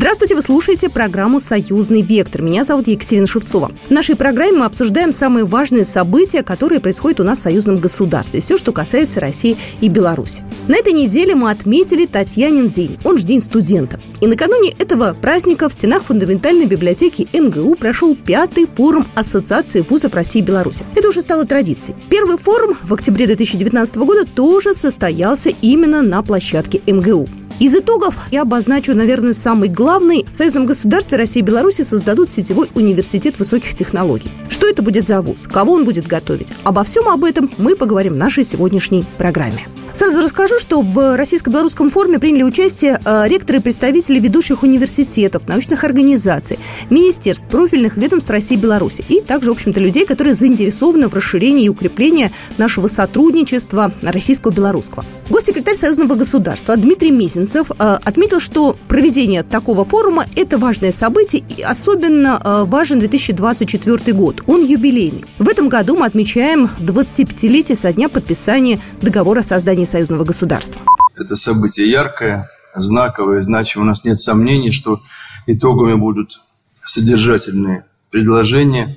Здравствуйте, вы слушаете программу «Союзный вектор». Меня зовут Екатерина Шевцова. В нашей программе мы обсуждаем самые важные события, которые происходят у нас в союзном государстве. Все, что касается России и Беларуси. На этой неделе мы отметили Татьянин день, он же День студента. И накануне этого праздника в стенах фундаментальной библиотеки МГУ прошел пятый форум Ассоциации вузов России и Беларуси. Это уже стало традицией. Первый форум в октябре 2019 года тоже состоялся именно на площадке МГУ. Из итогов я обозначу, наверное, самый главный. В союзном государстве России и Беларуси создадут сетевой университет высоких технологий. Что это будет за вуз? Кого он будет готовить? Обо всем об этом мы поговорим в нашей сегодняшней программе. Сразу расскажу, что в российско-белорусском форуме приняли участие э, ректоры и представители ведущих университетов, научных организаций, министерств, профильных ведомств России и Беларуси, и также, в общем-то, людей, которые заинтересованы в расширении и укреплении нашего сотрудничества российско-белорусского. Госсекретарь Союзного государства Дмитрий Мизинцев э, отметил, что проведение такого форума – это важное событие, и особенно э, важен 2024 год. Он юбилейный. В этом году мы отмечаем 25-летие со дня подписания договора о создании союзного государства. Это событие яркое, знаковое, значимое. У нас нет сомнений, что итогами будут содержательные предложения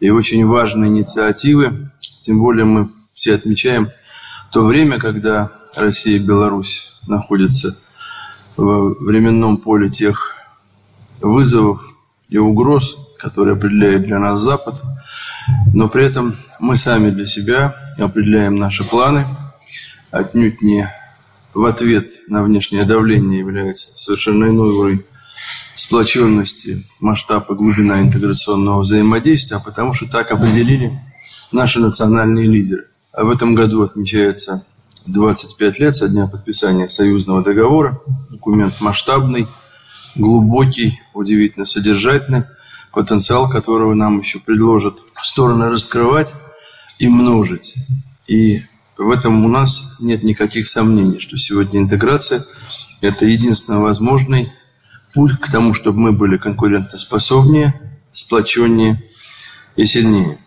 и очень важные инициативы. Тем более мы все отмечаем то время, когда Россия и Беларусь находятся в временном поле тех вызовов и угроз, которые определяет для нас Запад, но при этом мы сами для себя определяем наши планы – отнюдь не в ответ на внешнее давление является совершенно иной уровень сплоченности, масштаб и глубина интеграционного взаимодействия, а потому что так определили наши национальные лидеры. А в этом году отмечается 25 лет со дня подписания союзного договора. Документ масштабный, глубокий, удивительно содержательный, потенциал которого нам еще предложат стороны раскрывать и множить. И в этом у нас нет никаких сомнений, что сегодня интеграция – это единственно возможный путь к тому, чтобы мы были конкурентоспособнее, сплоченнее и сильнее.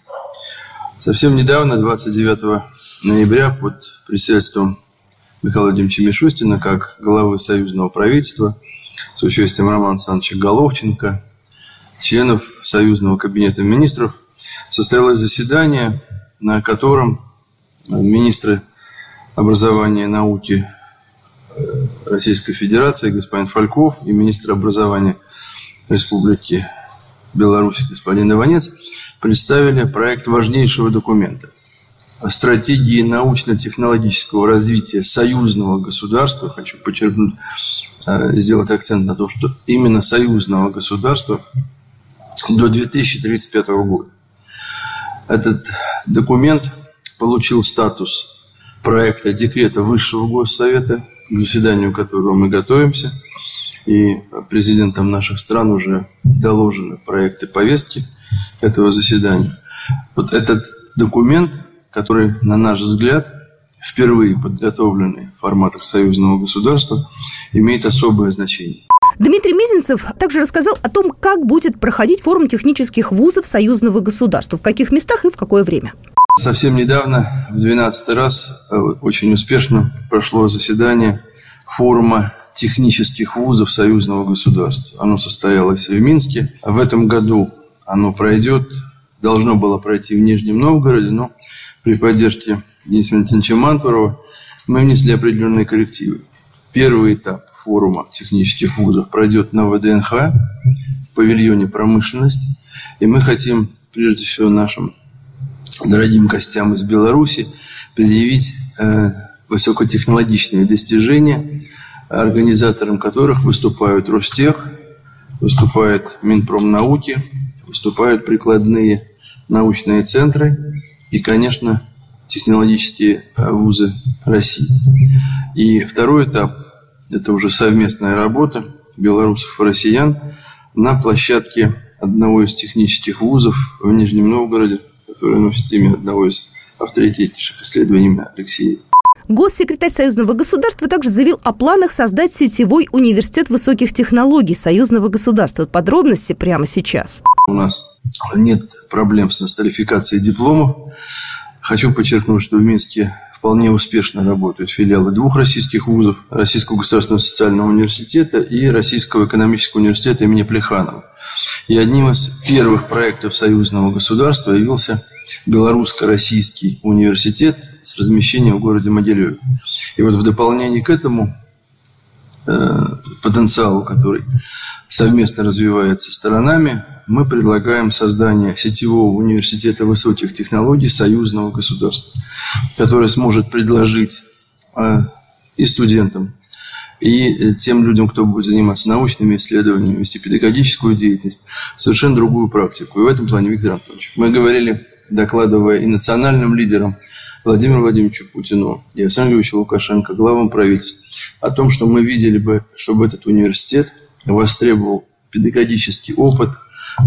Совсем недавно, 29 ноября, под председательством Михаила Владимировича Мишустина, как главы союзного правительства, с участием Романа Александровича Головченко, членов Союзного кабинета министров, состоялось заседание, на котором министры образования и науки э, Российской Федерации господин Фальков и министр образования Республики Беларусь господин Иванец представили проект важнейшего документа стратегии научно-технологического развития союзного государства. Хочу подчеркнуть, э, сделать акцент на том, что именно союзного государства до 2035 года. Этот документ получил статус проекта декрета Высшего Госсовета, к заседанию которого мы готовимся. И президентам наших стран уже доложены проекты повестки этого заседания. Вот этот документ, который, на наш взгляд, впервые подготовленный в форматах союзного государства, имеет особое значение. Дмитрий Мизинцев также рассказал о том, как будет проходить форум технических вузов союзного государства, в каких местах и в какое время. Совсем недавно, в 12 раз, э, очень успешно прошло заседание форума технических вузов союзного государства. Оно состоялось в Минске. В этом году оно пройдет, должно было пройти в Нижнем Новгороде, но при поддержке Дениса Валентиновича Мантурова мы внесли определенные коррективы. Первый этап форума технических вузов пройдет на ВДНХ, в павильоне промышленности. И мы хотим, прежде всего, нашим дорогим гостям из Беларуси предъявить э, высокотехнологичные достижения, организатором которых выступают Ростех, выступает Минпромнауки, выступают прикладные научные центры и, конечно, технологические э, вузы России. И второй этап – это уже совместная работа белорусов и россиян на площадке одного из технических вузов в Нижнем Новгороде, которая носит имя одного из авторитетнейших исследований Алексея. Госсекретарь Союзного государства также заявил о планах создать сетевой университет высоких технологий Союзного государства. Подробности прямо сейчас. У нас нет проблем с нострификацией дипломов. Хочу подчеркнуть, что в Минске вполне успешно работают филиалы двух российских вузов, Российского государственного социального университета и Российского экономического университета имени Плеханова. И одним из первых проектов союзного государства явился Белорусско-Российский университет с размещением в городе Могилеве. И вот в дополнение к этому потенциалу, который совместно развивается сторонами, мы предлагаем создание сетевого университета высоких технологий союзного государства, который сможет предложить э, и студентам, и тем людям, кто будет заниматься научными исследованиями, вести педагогическую деятельность, совершенно другую практику. И в этом плане, Виктор Антонович, мы говорили, докладывая и национальным лидерам Владимиру Владимировичу Путину и Александру Григорьевичу Лукашенко, главам правительств, о том, что мы видели бы, чтобы этот университет востребовал педагогический опыт,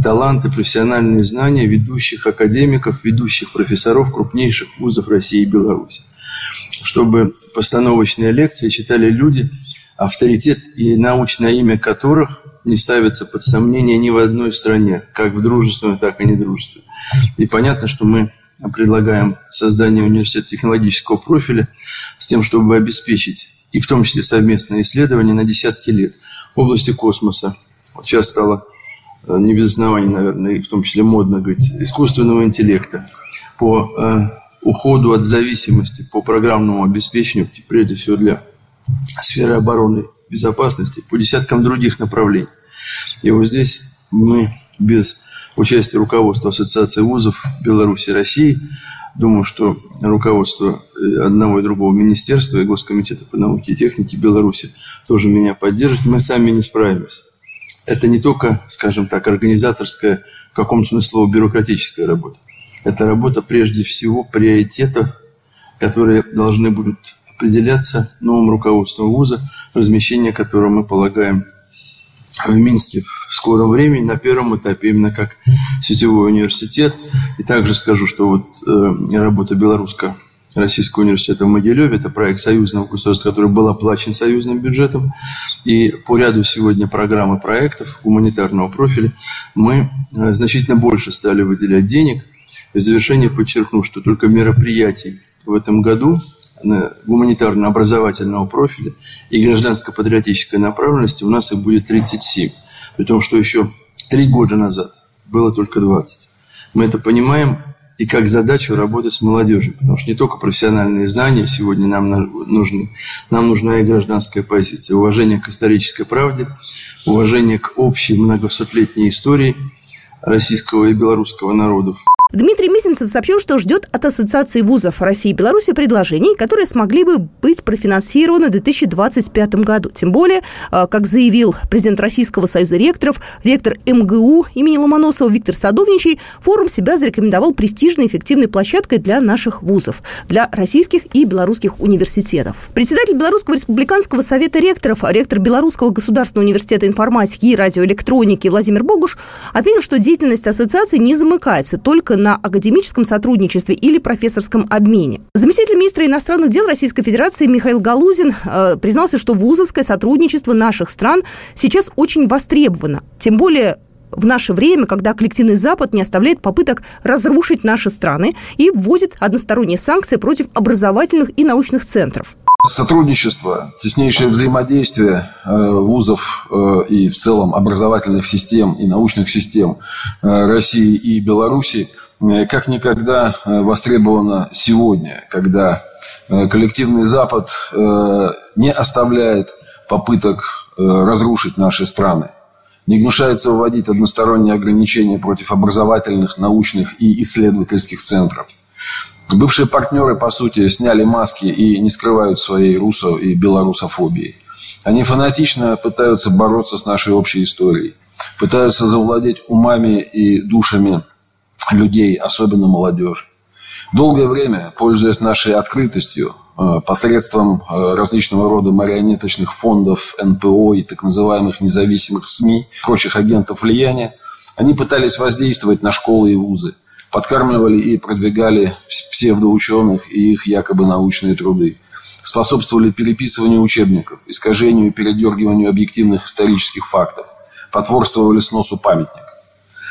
таланты, профессиональные знания ведущих академиков, ведущих профессоров крупнейших вузов России и Беларуси. Чтобы постановочные лекции читали люди, авторитет и научное имя которых не ставится под сомнение ни в одной стране, как в дружественной, так и недружественной. И понятно, что мы предлагаем создание университета технологического профиля с тем, чтобы обеспечить и в том числе совместные исследования на десятки лет в области космоса. Сейчас стало э, не без оснований, наверное, и в том числе модно говорить, искусственного интеллекта, по э, уходу от зависимости, по программному обеспечению, прежде всего для сферы обороны безопасности, по десяткам других направлений. И вот здесь мы без участия руководства Ассоциации вузов Беларуси и России, думаю, что руководство э, одного и другого министерства и Госкомитета по науке и технике Беларуси тоже меня поддержит. Мы сами не справимся. Это не только, скажем так, организаторская, в каком смысле слова, бюрократическая работа. Это работа прежде всего приоритетов, которые должны будут определяться новым руководством вуза, размещение которого мы полагаем в Минске в скором времени, на первом этапе, именно как сетевой университет. И также скажу, что вот э, работа белорусско Российского университета в Могилеве. Это проект союзного государства, который был оплачен союзным бюджетом. И по ряду сегодня программ и проектов гуманитарного профиля мы э, значительно больше стали выделять денег. В завершение подчеркну, что только мероприятий в этом году гуманитарно-образовательного профиля и гражданско-патриотической направленности у нас их будет 37. При том, что еще три года назад было только 20. Мы это понимаем и как задачу работать с молодежью, потому что не только профессиональные знания сегодня нам нужны, нам нужна и гражданская позиция, уважение к исторической правде, уважение к общей многосотлетней истории российского и белорусского народов. Дмитрий Мизинцев сообщил, что ждет от Ассоциации вузов России и Беларуси предложений, которые смогли бы быть профинансированы в 2025 году. Тем более, э, как заявил президент Российского союза ректоров, ректор МГУ имени Ломоносова Виктор Садовничий, форум себя зарекомендовал престижной эффективной площадкой для наших вузов, для российских и белорусских университетов. Председатель Белорусского республиканского совета ректоров, ректор Белорусского государственного университета информатики и радиоэлектроники Владимир Богуш отметил, что деятельность ассоциации не замыкается только на академическом сотрудничестве или профессорском обмене. Заместитель министра иностранных дел Российской Федерации Михаил Галузин э, признался, что вузовское сотрудничество наших стран сейчас очень востребовано. Тем более в наше время, когда коллективный Запад не оставляет попыток разрушить наши страны и вводит односторонние санкции против образовательных и научных центров. Сотрудничество, теснейшее взаимодействие э, вузов э, и в целом образовательных систем и научных систем России и Беларуси как никогда э, востребовано сегодня, когда э, коллективный Запад не оставляет попыток разрушить наши страны, не гнушается вводить односторонние ограничения против образовательных, научных и исследовательских центров. Бывшие партнеры, по сути, сняли маски и не скрывают своей русо- и белорусофобии. Они фанатично пытаются бороться с нашей общей историей, пытаются завладеть умами и душами людей, особенно молодежи. Долгое время, пользуясь нашей открытостью, э, посредством э, различного рода марионеточных фондов, НПО и так называемых независимых СМИ, прочих агентов влияния, они пытались воздействовать на школы и вузы, подкармливали и продвигали псевдоученых и их якобы научные труды, способствовали переписыванию учебников, искажению и передергиванию объективных исторических фактов, потворствовали сносу памятников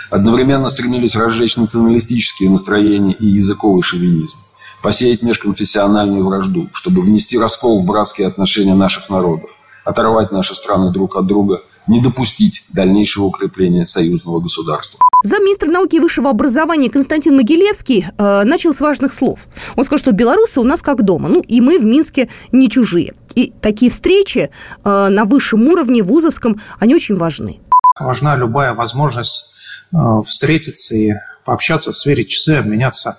одновременно стремились разжечь националистические настроения и языковый шовинизм. посеять межконфессиональную вражду, чтобы внести раскол в братские отношения наших народов, оторвать наши страны друг от друга, не допустить дальнейшего укрепления союзного государства. Замминистра науки и высшего образования Константин Могилевский э, начал с важных слов. Он сказал, что белорусы у нас как дома, ну и мы в Минске не чужие. И такие встречи э, на высшем уровне, вузовском, они очень важны. Важна любая возможность встретиться и пообщаться, сверить часы, обменяться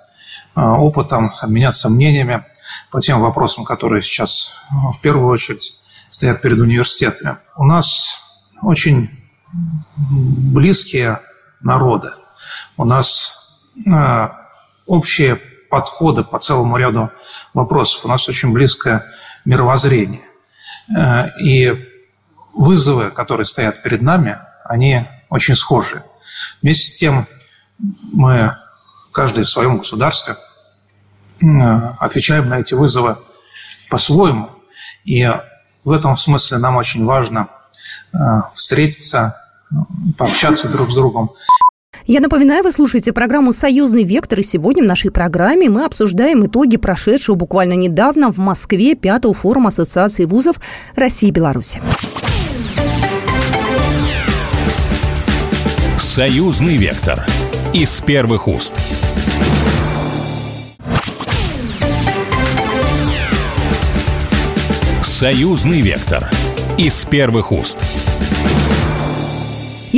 э, опытом, обменяться мнениями по тем вопросам, которые сейчас э, в первую очередь стоят перед университетами. У нас очень близкие народы. У нас э, общие подходы по целому ряду вопросов. У нас очень близкое мировоззрение. Э, и вызовы, которые стоят перед нами, они очень схожи. Вместе с тем мы, каждый в своем государстве, отвечаем на эти вызовы по-своему. И в этом смысле нам очень важно э, встретиться, пообщаться друг с другом. Я напоминаю, вы слушаете программу «Союзный вектор», и сегодня в нашей программе мы обсуждаем итоги прошедшего буквально недавно в Москве пятого форума Ассоциации вузов России и Беларуси. «Союзный вектор» из первых уст. «Союзный вектор» из первых уст.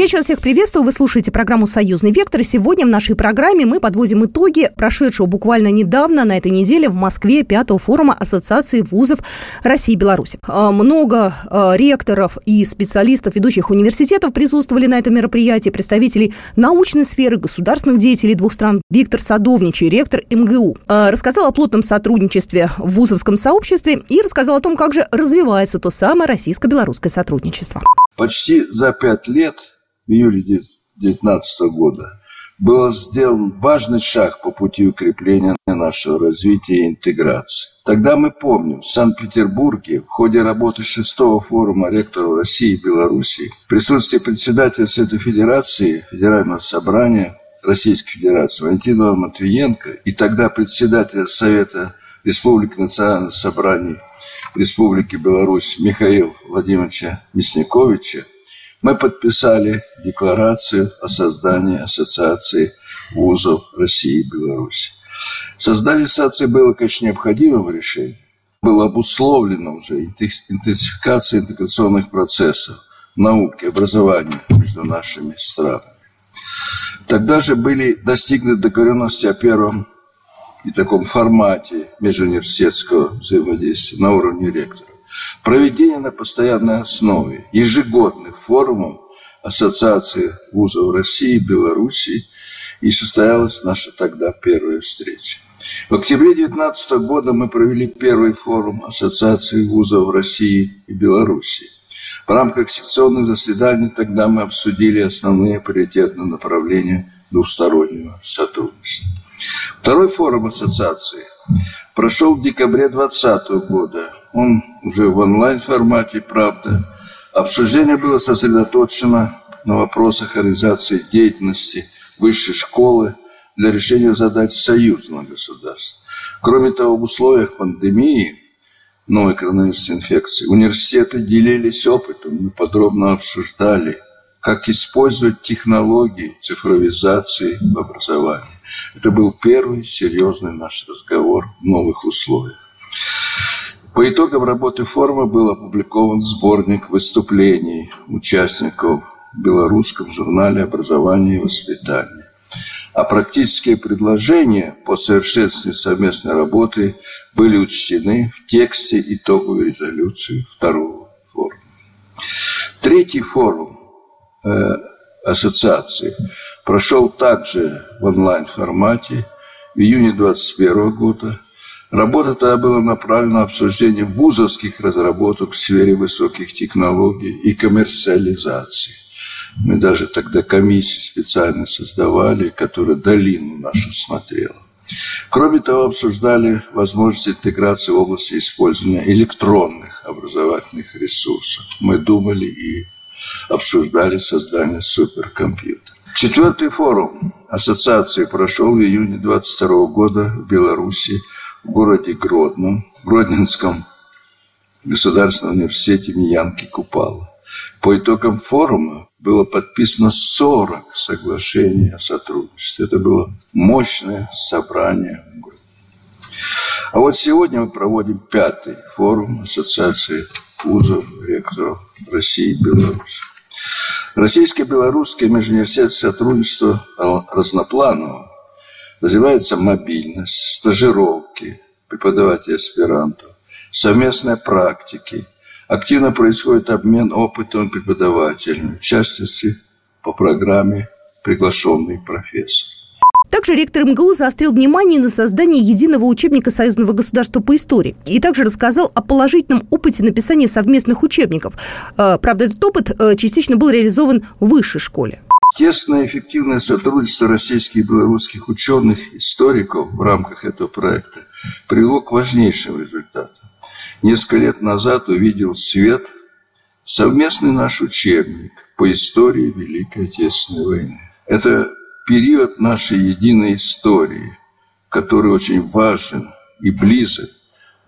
Я еще раз всех приветствую. Вы слушаете программу «Союзный вектор». Сегодня в нашей программе мы подводим итоги прошедшего буквально недавно, на этой неделе, в Москве пятого форума Ассоциации вузов России и Беларуси. А, много а, ректоров и специалистов ведущих университетов присутствовали на этом мероприятии, представителей научной сферы, государственных деятелей двух стран. Виктор Садовничий, ректор МГУ, а, рассказал о плотном сотрудничестве в вузовском сообществе и рассказал о том, как же развивается то самое российско-белорусское сотрудничество. Почти за пять лет в июле 2019 года был сделан важный шаг по пути укрепления нашего развития и интеграции. Тогда мы помним, в Санкт-Петербурге в ходе работы шестого форума ректоров России и Белоруссии в присутствии председателя Совета Федерации Федерального собрания Российской Федерации Валентина Матвиенко и тогда председателя Совета Республики Национальных Собраний Республики Беларусь Михаила Владимировича Мясниковича мы подписали декларацию о создании Ассоциации вузов России и Беларуси. Создание ассоциации было, конечно, необходимым решением. Было обусловлено уже интенсификацией интеграционных процессов науки, образования между нашими странами. Тогда же были достигнуты договоренности о первом и таком формате межуниверситетского взаимодействия на уровне ректора. Проведение на постоянной основе ежегодных форумов Ассоциации вузов России и Белоруссии и состоялась наша тогда первая встреча. В октябре 2019 года мы провели первый форум Ассоциации вузов России и Белоруссии. В рамках секционных заседаний тогда мы обсудили основные приоритетные направления двустороннего сотрудничества. Второй форум ассоциации прошел в декабре 2020 года он уже в онлайн-формате, правда. Обсуждение было сосредоточено на вопросах организации деятельности высшей школы для решения задач союзного государства. Кроме того, в условиях пандемии новой коронавирусной инфекции университеты делились опытом, мы подробно обсуждали, как использовать технологии цифровизации в образовании. Это был первый серьезный наш разговор в новых условиях. По итогам работы форума был опубликован сборник выступлений участников в белорусском журнале «Образование и воспитание». А практические предложения по совершенствованию совместной работы были учтены в тексте итоговой резолюции второго форума. Третий форум э, ассоциации прошел также в онлайн-формате в июне 2021 года – Работа тогда была направлена на обсуждение вузовских разработок в сфере высоких технологий и коммерциализации. Мы даже тогда комиссии специально создавали, которая долину нашу смотрела. Кроме того, обсуждали возможность интеграции в области использования электронных образовательных ресурсов. Мы думали и обсуждали создание суперкомпьютера. Четвертый форум ассоциации прошел в июне 22 года в Беларуси в городе Гродном, в Гродненском государственном университете имени Янки Купала. По итогам форума было подписано 40 соглашений о сотрудничестве. Это было мощное собрание. А вот сегодня мы проводим пятый форум Ассоциации вузов, ректоров России и Беларуси. Российско-белорусское межуниверситетское сотрудничество разнопланово развивается мобильность, стажировки преподавателей аспирантов, совместные практики. Активно происходит обмен опытом преподавателями, в частности, по программе «Приглашенный профессор». Также ректор МГУ заострил внимание на создании единого учебника союзного государства по истории и также рассказал о положительном опыте написания совместных учебников. Э, правда, этот опыт э, частично был реализован в высшей школе. Тесное эффективное сотрудничество российских и белорусских ученых, историков в рамках этого проекта привело к важнейшим результатам. Несколько лет назад увидел свет совместный наш учебник по истории Великой Отечественной войны. Это период нашей единой истории, который очень важен и близок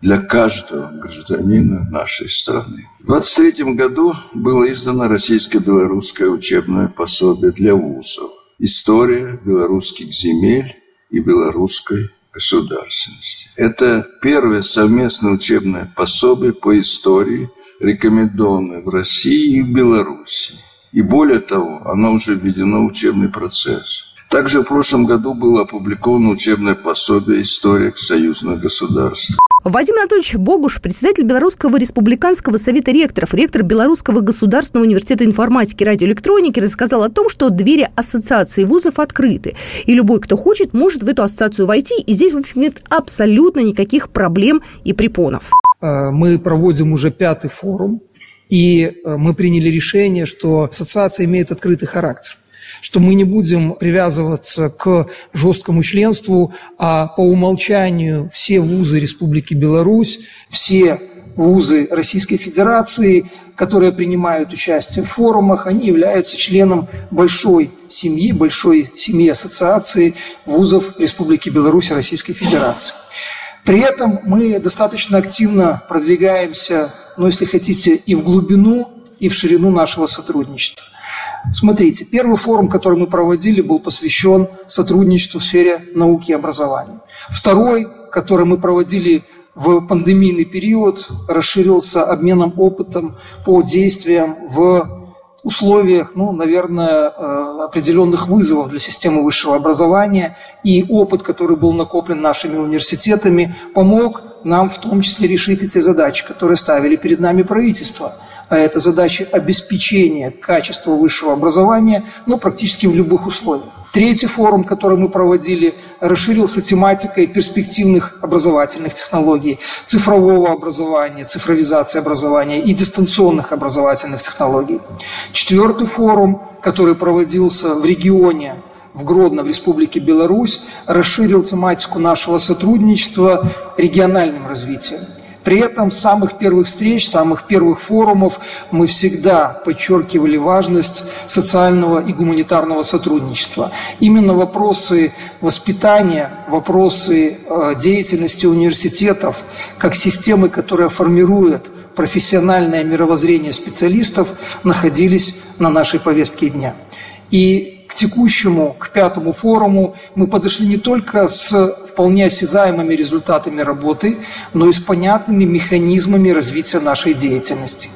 для каждого гражданина нашей страны. В 23 году было издано российско-белорусское учебное пособие для вузов «История белорусских земель и белорусской государственности». Это первое совместное учебное пособие по истории, рекомендованное в России и в Беларуси. И более того, оно уже введено в учебный процесс. Также в прошлом году было опубликовано учебное пособие «История союзных государств». Вадим Анатольевич Богуш, председатель Белорусского республиканского совета ректоров, ректор Белорусского государственного университета информатики и радиоэлектроники, рассказал о том, что двери ассоциации вузов открыты, и любой, кто хочет, может в эту ассоциацию войти, и здесь, в общем, нет абсолютно никаких проблем и препонов. Э, мы проводим уже пятый форум. И э, мы приняли решение, что ассоциация имеет открытый характер что мы не будем привязываться к жесткому членству, а по умолчанию все вузы Республики Беларусь, все вузы Российской Федерации, которые принимают участие в форумах, они являются членом большой семьи, большой семьи ассоциации вузов Республики Беларусь и Российской Федерации. При этом мы достаточно активно продвигаемся но если хотите, и в глубину, и в ширину нашего сотрудничества. Смотрите, первый форум, который мы проводили, был посвящен сотрудничеству в сфере науки и образования. Второй, который мы проводили в пандемийный период, расширился обменом опытом по действиям в условиях, ну, наверное, э, определенных вызовов для системы высшего образования. И опыт, который был накоплен нашими университетами, помог нам в том числе решить эти задачи, которые ставили перед нами правительство. А это задачи обеспечения качества высшего образования, ну, практически в любых условиях. Третий форум, который мы проводили, расширился тематикой перспективных образовательных технологий, цифрового образования, цифровизации образования и дистанционных образовательных технологий. Четвертый форум, который проводился в регионе в Гродно, в Республике Беларусь, расширил тематику нашего сотрудничества региональным развитием. При этом с самых первых встреч, самых первых форумов мы всегда подчеркивали важность социального и гуманитарного сотрудничества. Именно вопросы воспитания, вопросы э, деятельности университетов, как системы, которая формирует профессиональное мировоззрение специалистов, находились на нашей повестке дня. И к текущему, к пятому форуму мы подошли не только с вполне осязаемыми результатами работы, но и с понятными механизмами развития нашей деятельности.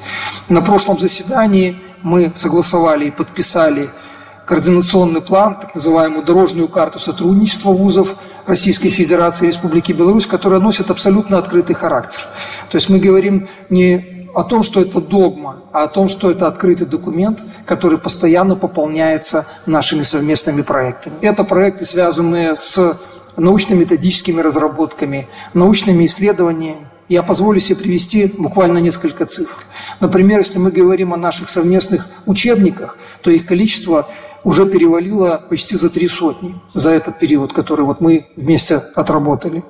На прошлом заседании мы согласовали и подписали координационный план, так называемую дорожную карту сотрудничества вузов Российской Федерации и Республики Беларусь, которая носит абсолютно открытый характер. То есть мы говорим не о том, что это догма, а о том, что это открытый документ, который постоянно пополняется нашими совместными проектами. Это проекты, связанные с научно-методическими разработками, научными исследованиями. Я позволю себе привести буквально несколько цифр. Например, если мы говорим о наших совместных учебниках, то их количество уже перевалило почти за три сотни за этот период, который вот мы вместе отработали.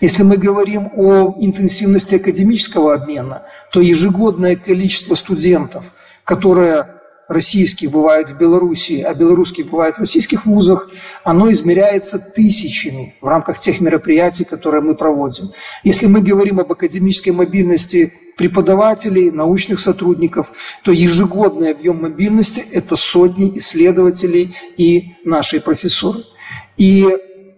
Если мы говорим о интенсивности академического обмена, то ежегодное количество студентов, которое российских бывает в Беларуси, а белорусских бывает в российских вузах, оно измеряется тысячами в рамках тех мероприятий, которые мы проводим. Если мы говорим об академической мобильности преподавателей, научных сотрудников, то ежегодный объем мобильности – это сотни исследователей и нашей профессуры. И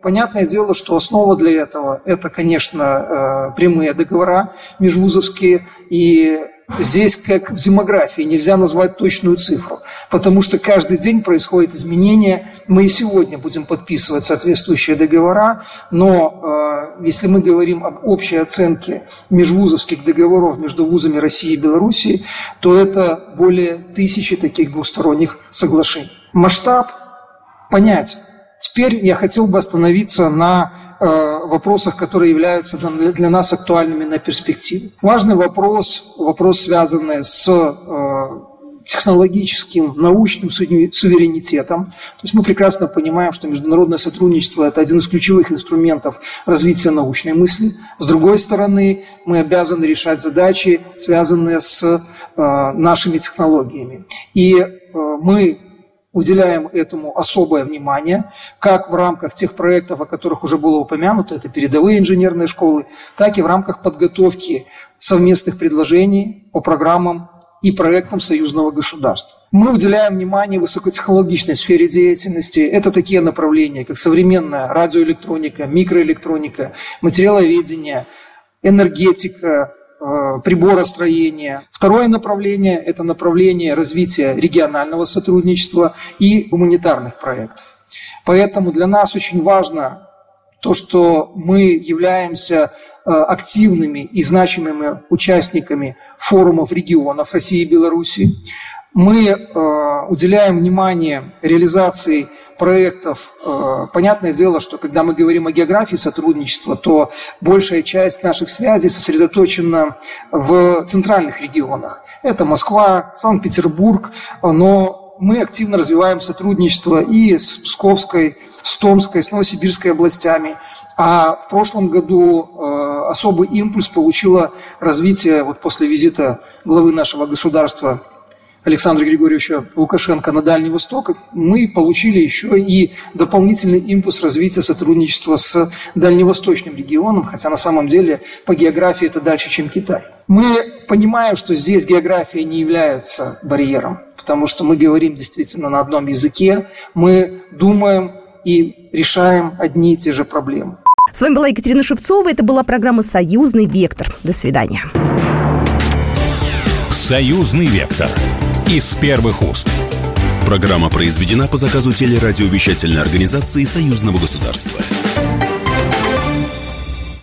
понятное дело, что основа для этого – это, конечно, э, прямые договора межвузовские и Здесь, как в демографии, нельзя назвать точную цифру, потому что каждый день происходят изменения. Мы и сегодня будем подписывать соответствующие договора, но э, если мы говорим об общей оценке межвузовских договоров между вузами России и Белоруссии, то это более тысячи таких двусторонних соглашений. Масштаб понятен. Теперь я хотел бы остановиться на вопросах, которые являются для нас актуальными на перспективу. Важный вопрос, вопрос, связанный с э, технологическим, научным суверенитетом. То есть мы прекрасно понимаем, что международное сотрудничество – это один из ключевых инструментов развития научной мысли. С другой стороны, мы обязаны решать задачи, связанные с э, нашими технологиями. И мы уделяем этому особое внимание, как в рамках тех проектов, о которых уже было упомянуто, это передовые инженерные школы, так и в рамках подготовки совместных предложений по программам и проектам союзного государства. Мы уделяем внимание высокотехнологичной сфере деятельности. Это такие направления, как современная радиоэлектроника, микроэлектроника, материаловедение, энергетика, приборостроения. Второе направление – это направление развития регионального сотрудничества и гуманитарных проектов. Поэтому для нас очень важно то, что мы являемся э, активными и значимыми участниками форумов регионов России и Беларуси. Мы э, уделяем внимание реализации проектов. Э, понятное дело, что когда мы говорим о географии сотрудничества, то большая часть наших связей сосредоточена в центральных регионах. Это Москва, Санкт-Петербург, но мы активно развиваем сотрудничество и с Псковской, с Томской, с Новосибирской областями. А в прошлом году э, особый импульс получило развитие вот после визита главы нашего государства Александра Григорьевича Лукашенко на Дальний Восток, мы получили еще и дополнительный импульс развития сотрудничества с дальневосточным регионом, хотя на самом деле по географии это дальше, чем Китай. Мы понимаем, что здесь география не является барьером, потому что мы говорим действительно на одном языке, мы думаем и решаем одни и те же проблемы. С вами была Екатерина Шевцова. Это была программа «Союзный вектор». До свидания. «Союзный вектор» из первых уст. Программа произведена по заказу телерадиовещательной организации Союзного государства.